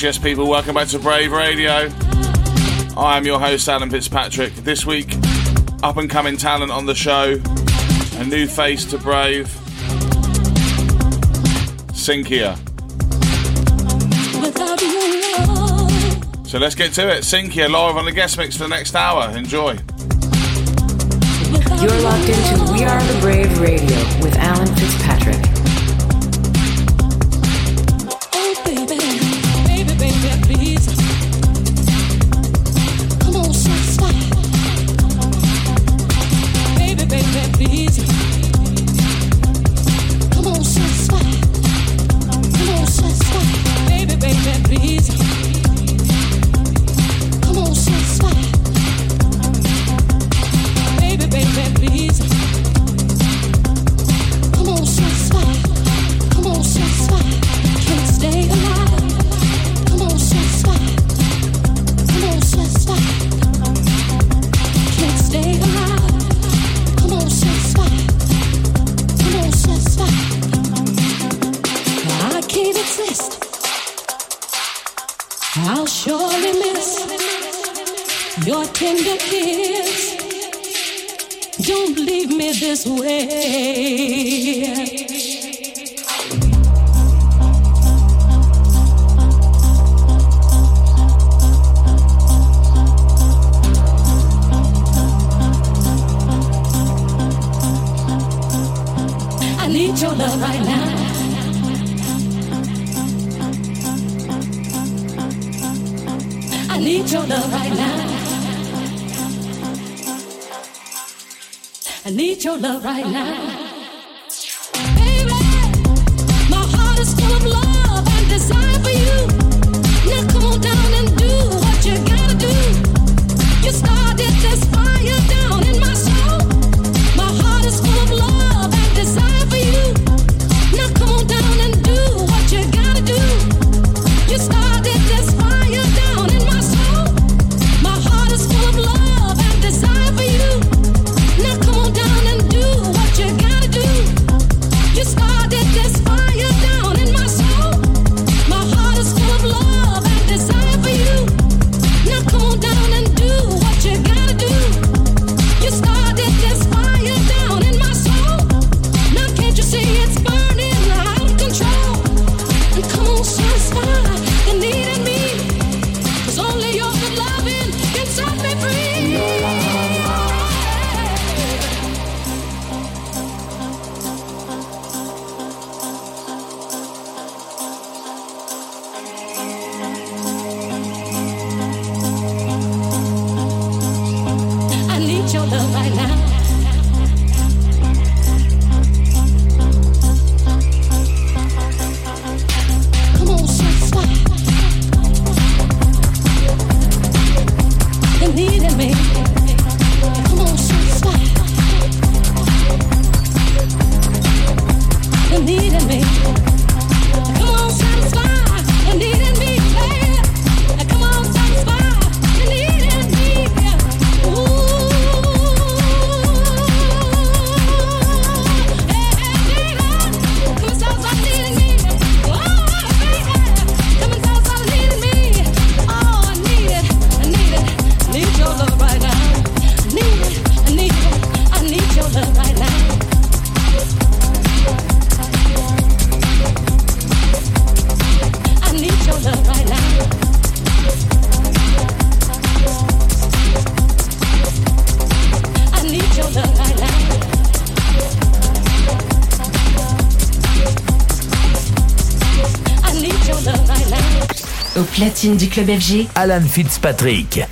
Yes, people, welcome back to Brave Radio. I am your host, Alan Fitzpatrick. This week, up and coming talent on the show, a new face to Brave, Sinkia. So let's get to it. Sinkia live on the guest mix for the next hour. Enjoy. You're locked into We Are the Brave Radio with Alan Fitzpatrick. Du club FG, Alan Fitzpatrick.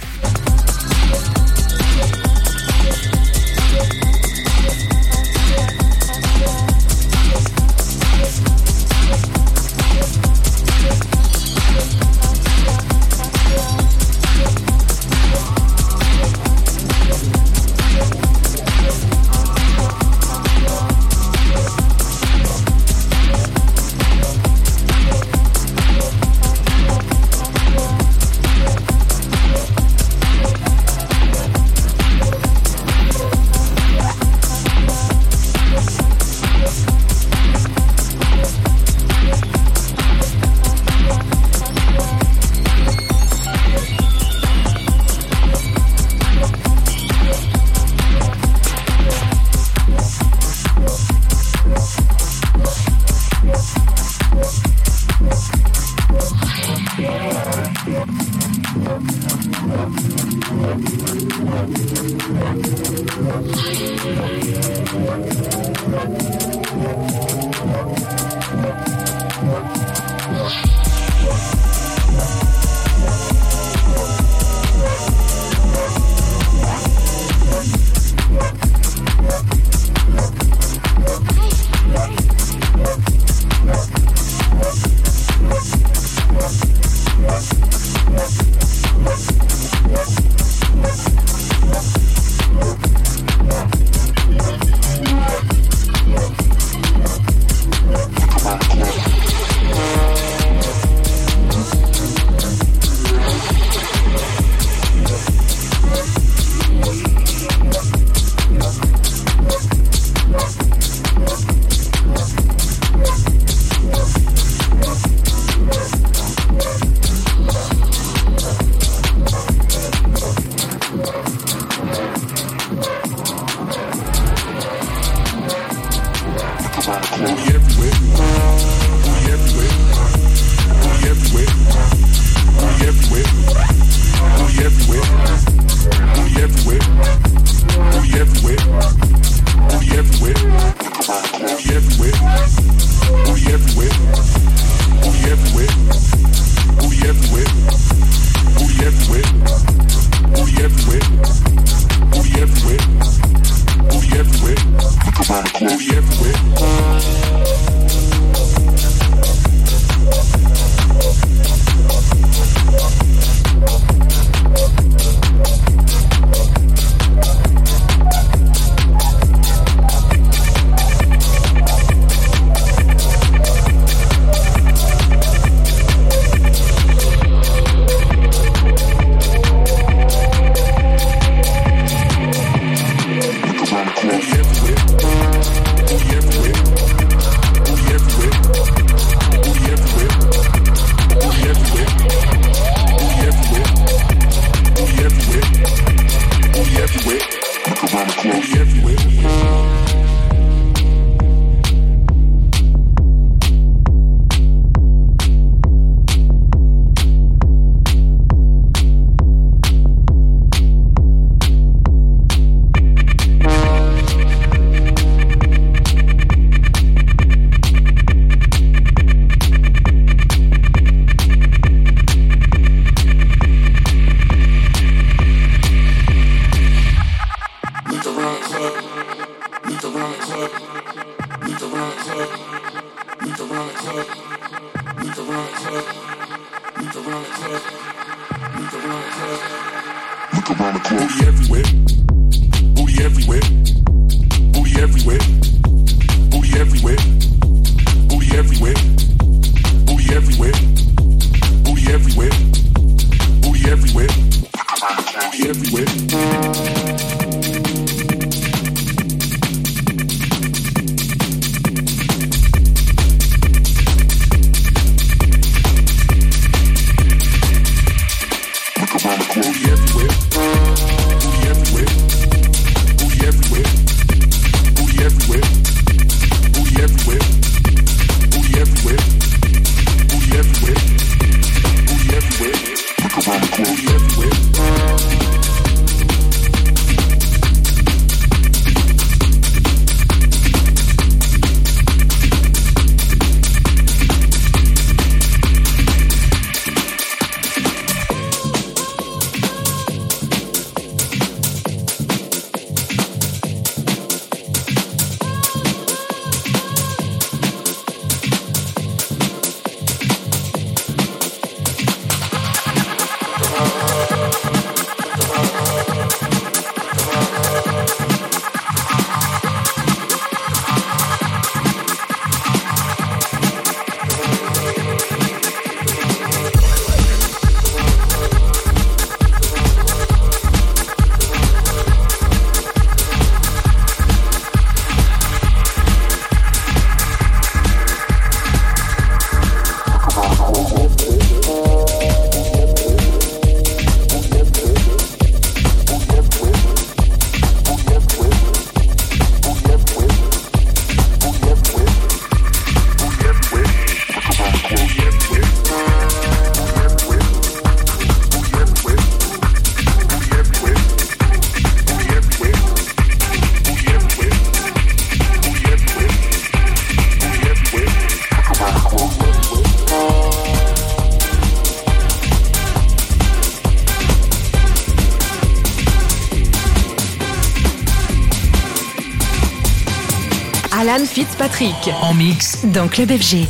Fitzpatrick. En mix. Dans Club FG.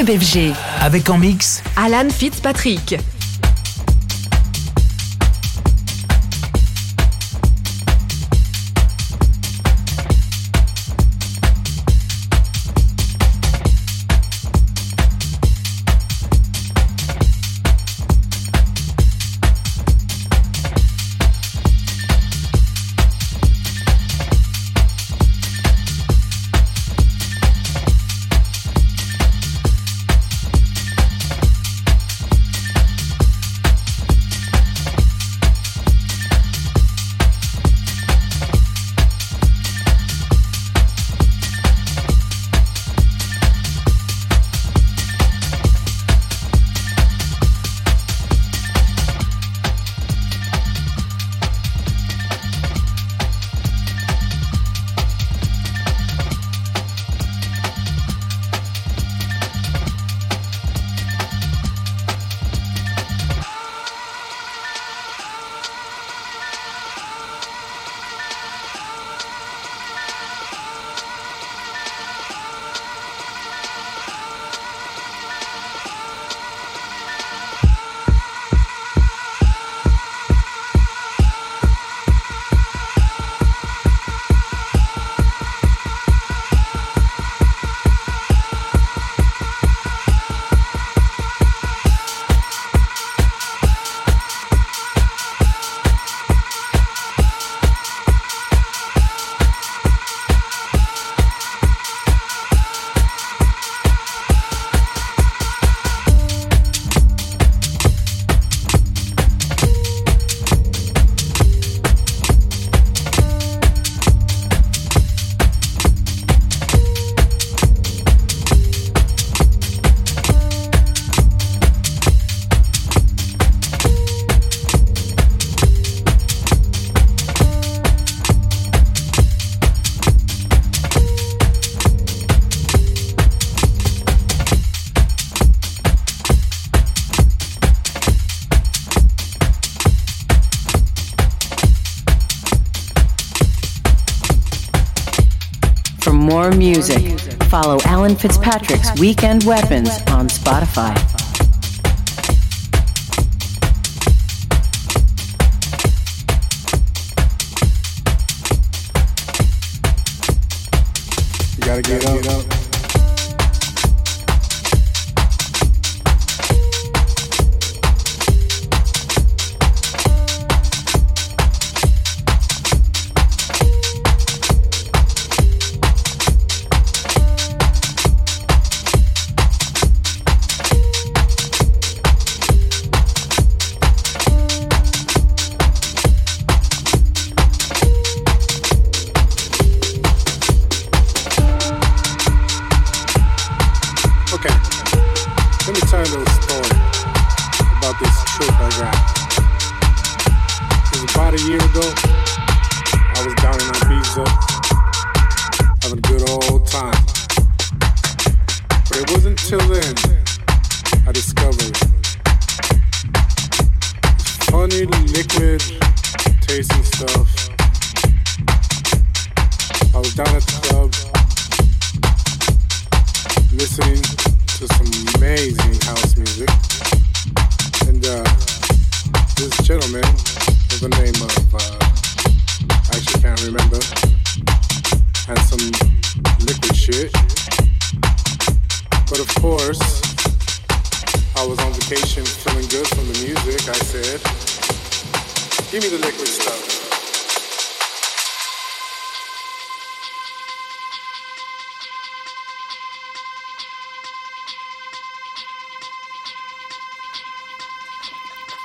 Club FG. Avec en mix Alan Fitzpatrick. More music, follow Alan Fitzpatrick's Weekend Weapons on Spotify. You gotta get up.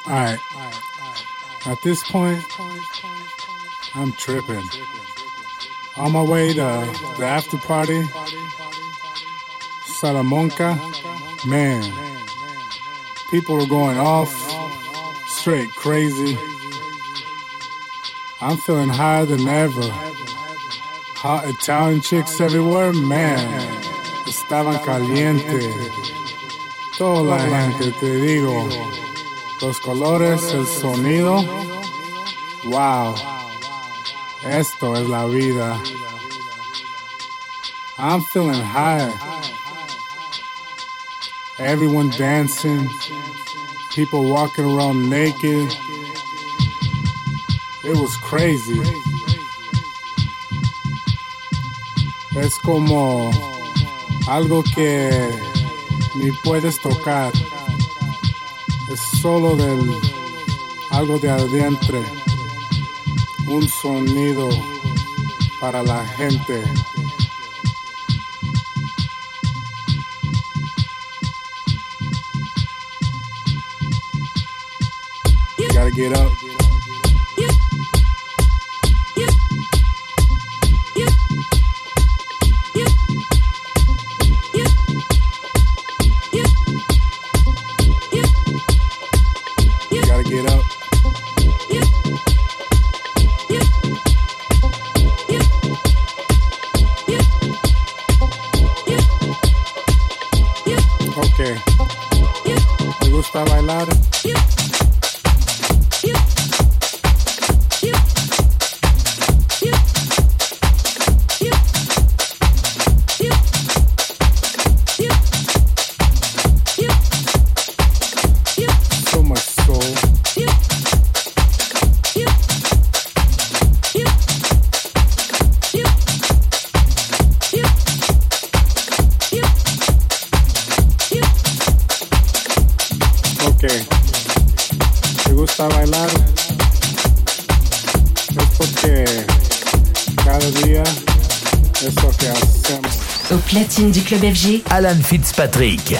All right. At this point, I'm tripping. On my way to the after party, Salamanca, man, people are going off, straight crazy. I'm feeling higher than ever. Hot Italian chicks everywhere, man. Estaban caliente. Toda la gente, te digo. Los colores, el sonido. Wow. Esto es la vida. I'm feeling high. everyone dancing, people walking around naked. It was crazy. Es como algo que ni puedes tocar. Solo del algo de adentro. Un sonido para la gente. Alan Fitzpatrick.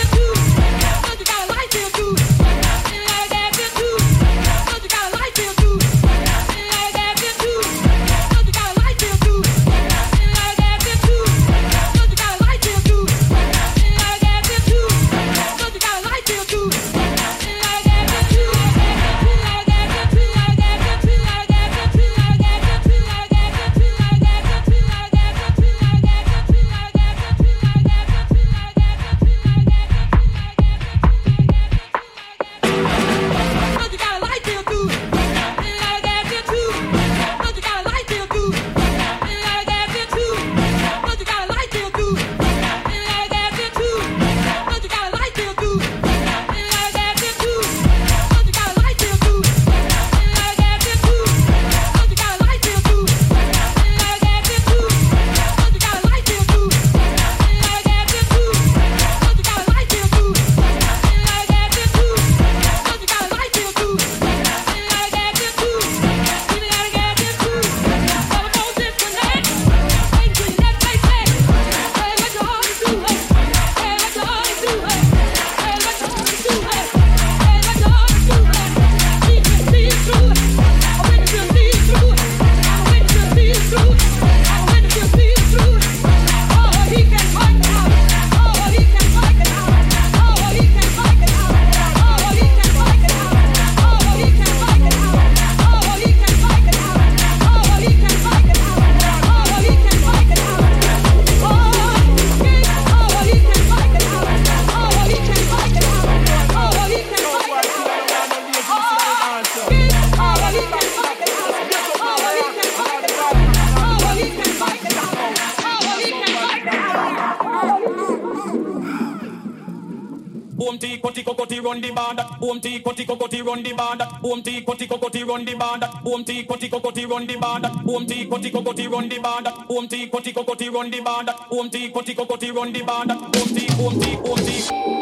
run the bar that boom tea koti kokoti run the bar that boom tea koti kokoti run the bar that boom tea koti kokoti run the bar that boom tea koti kokoti run the bar boom tea koti kokoti run the bar boom tea boom tea boom tea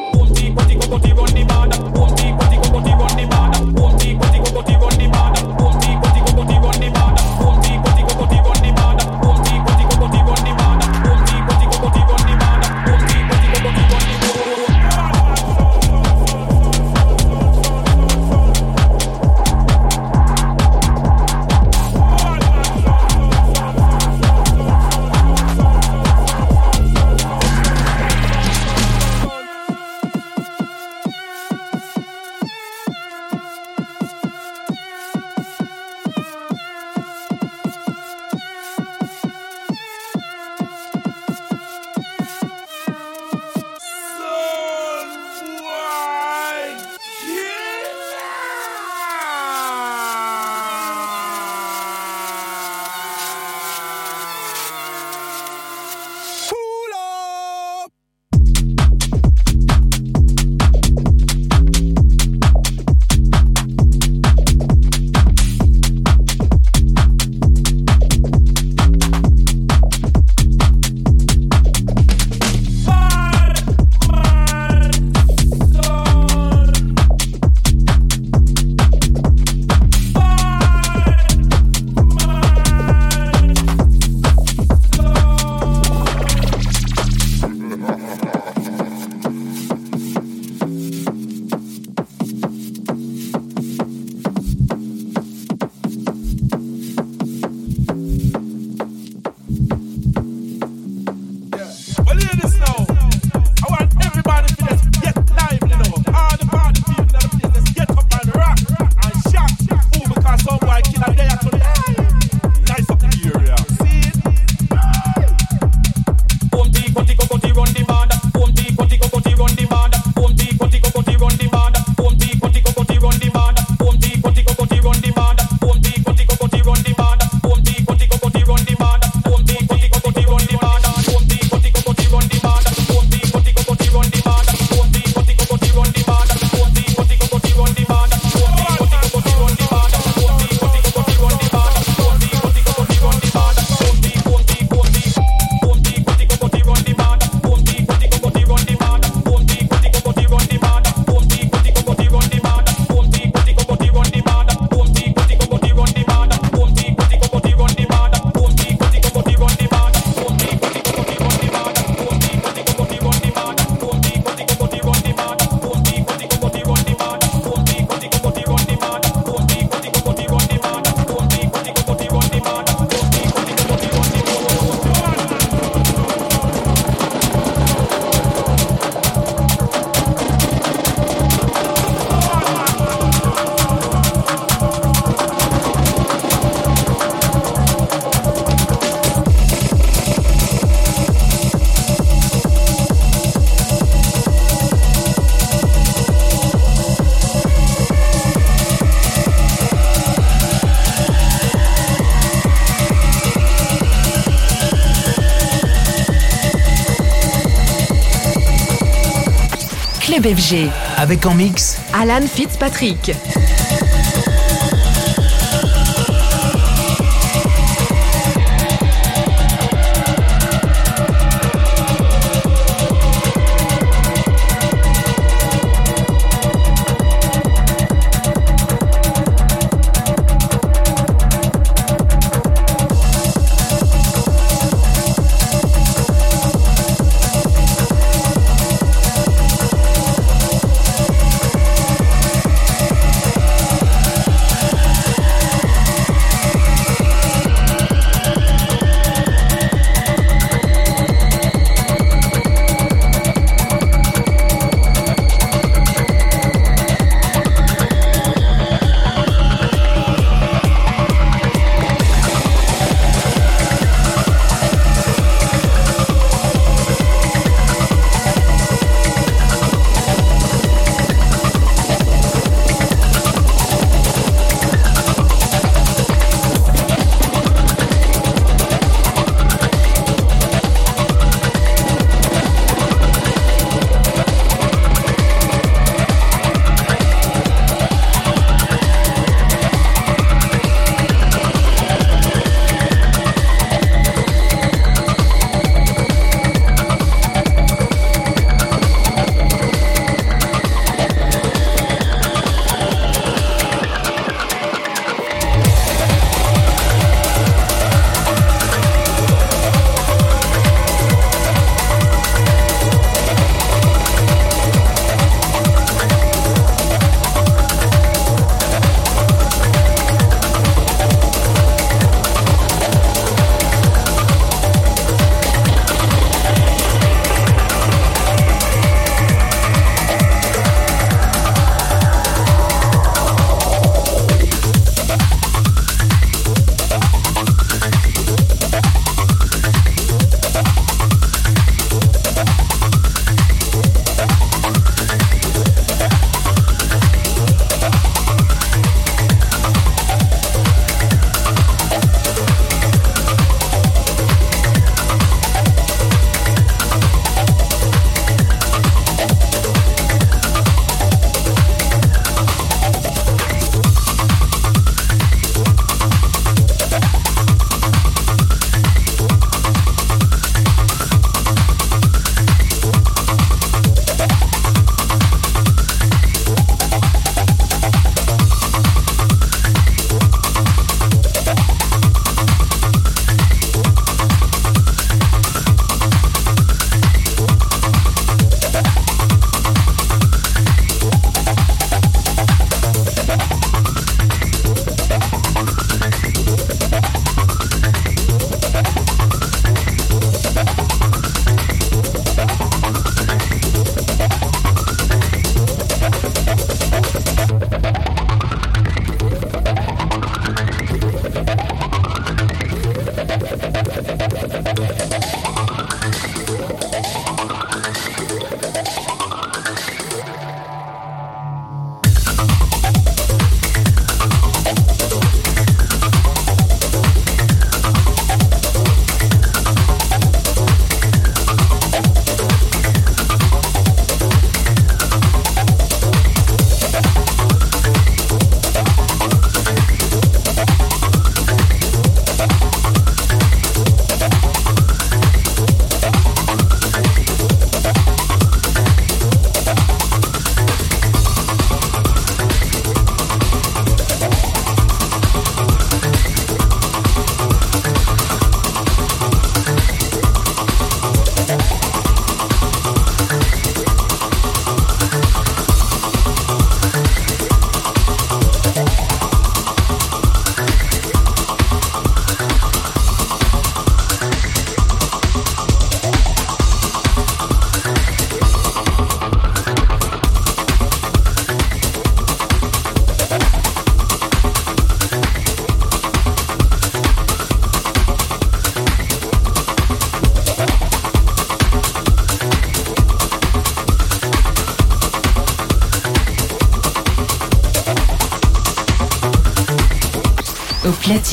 Avec en mix Alan Fitzpatrick.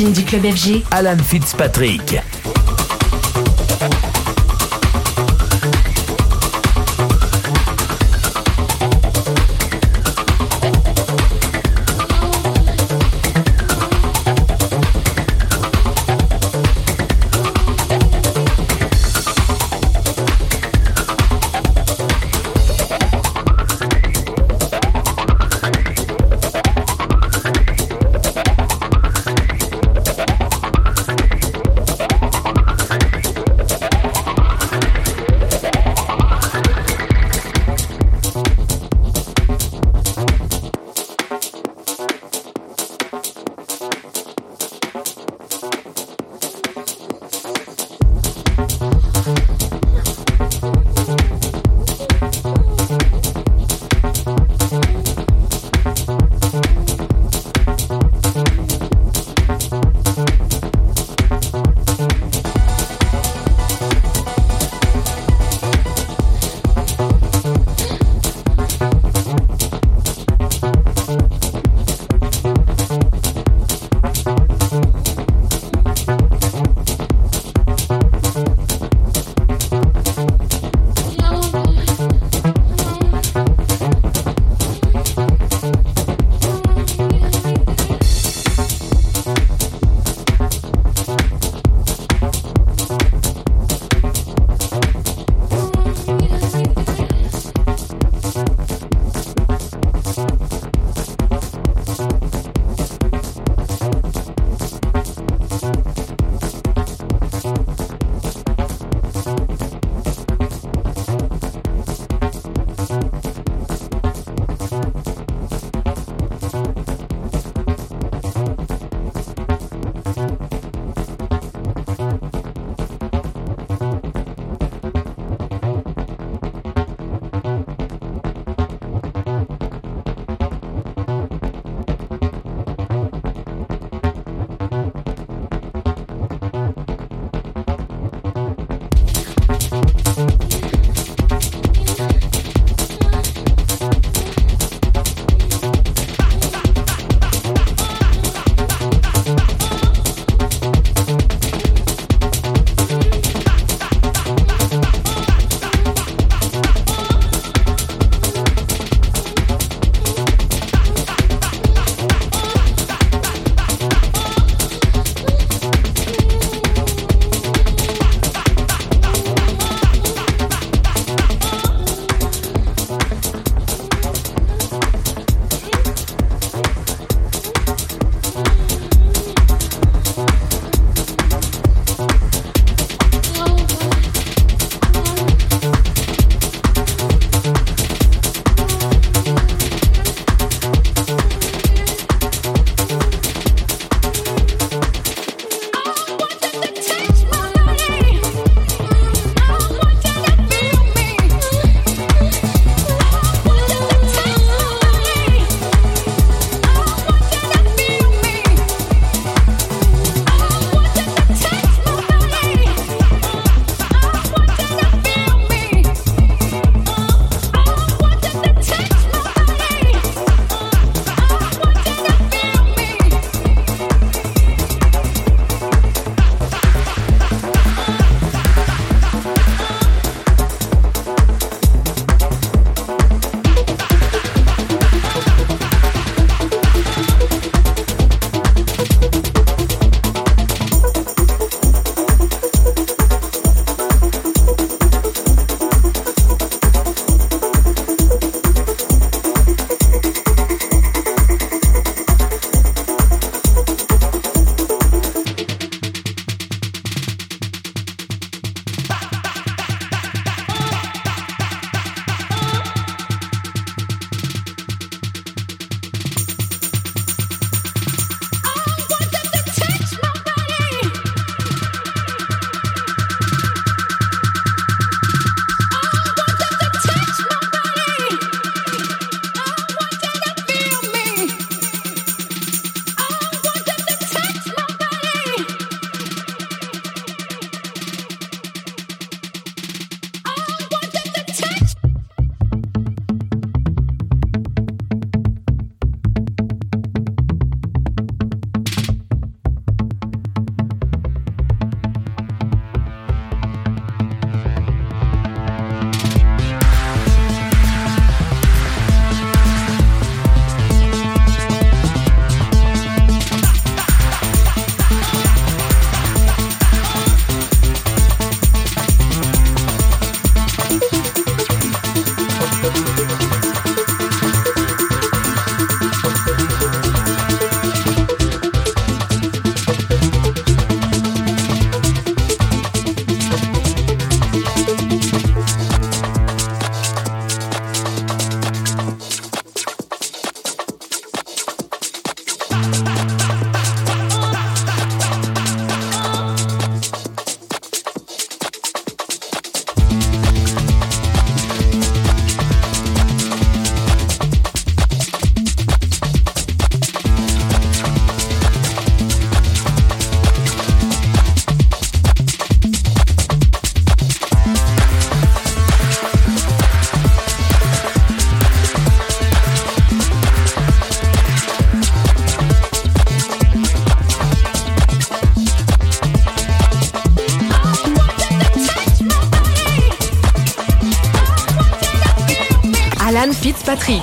Du club FG, Alan Fitzpatrick.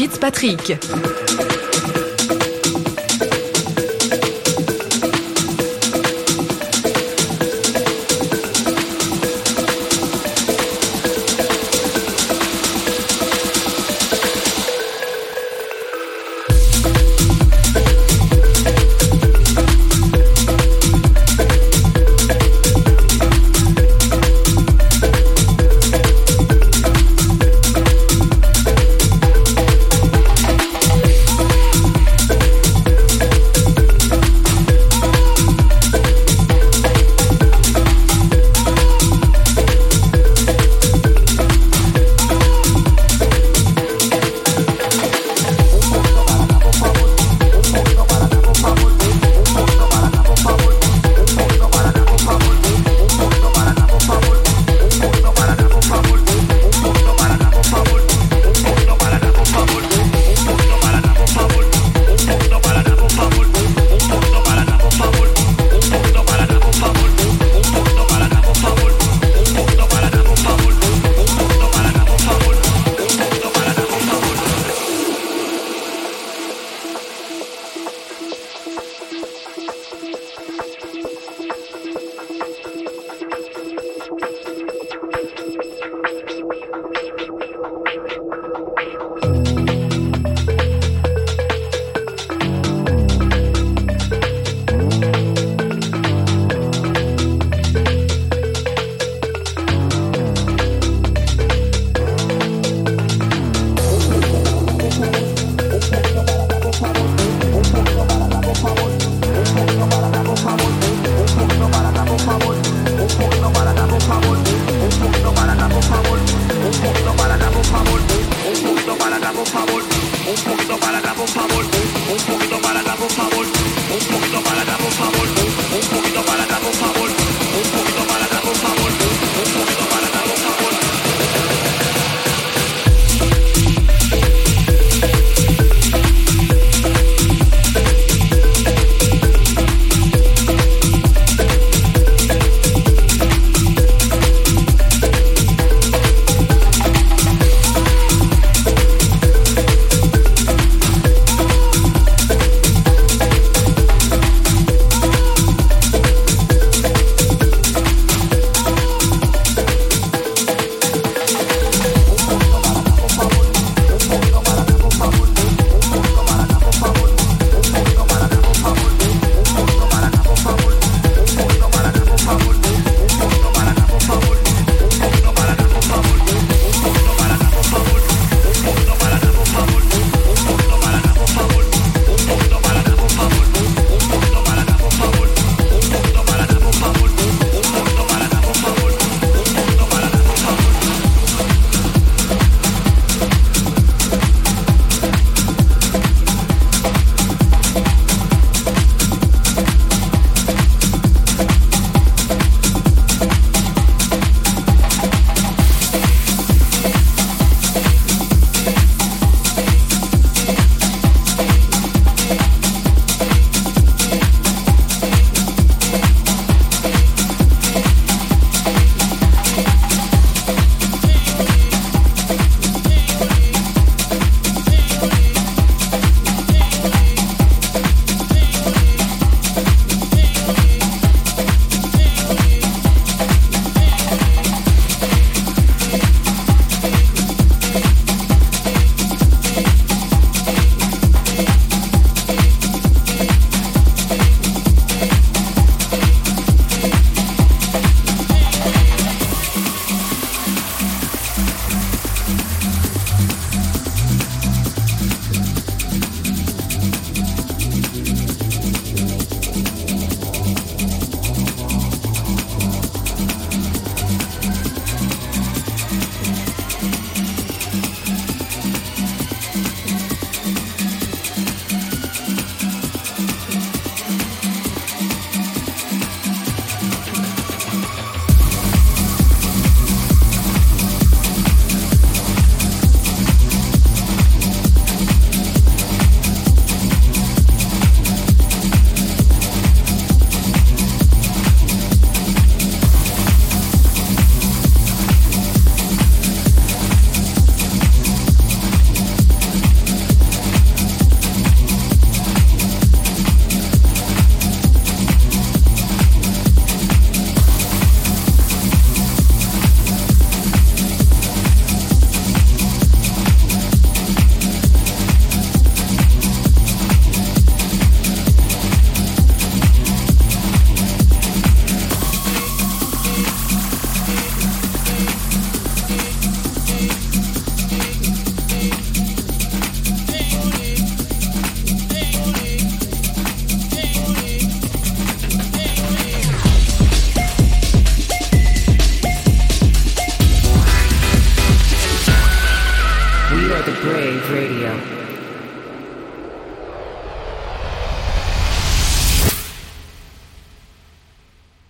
Fitzpatrick.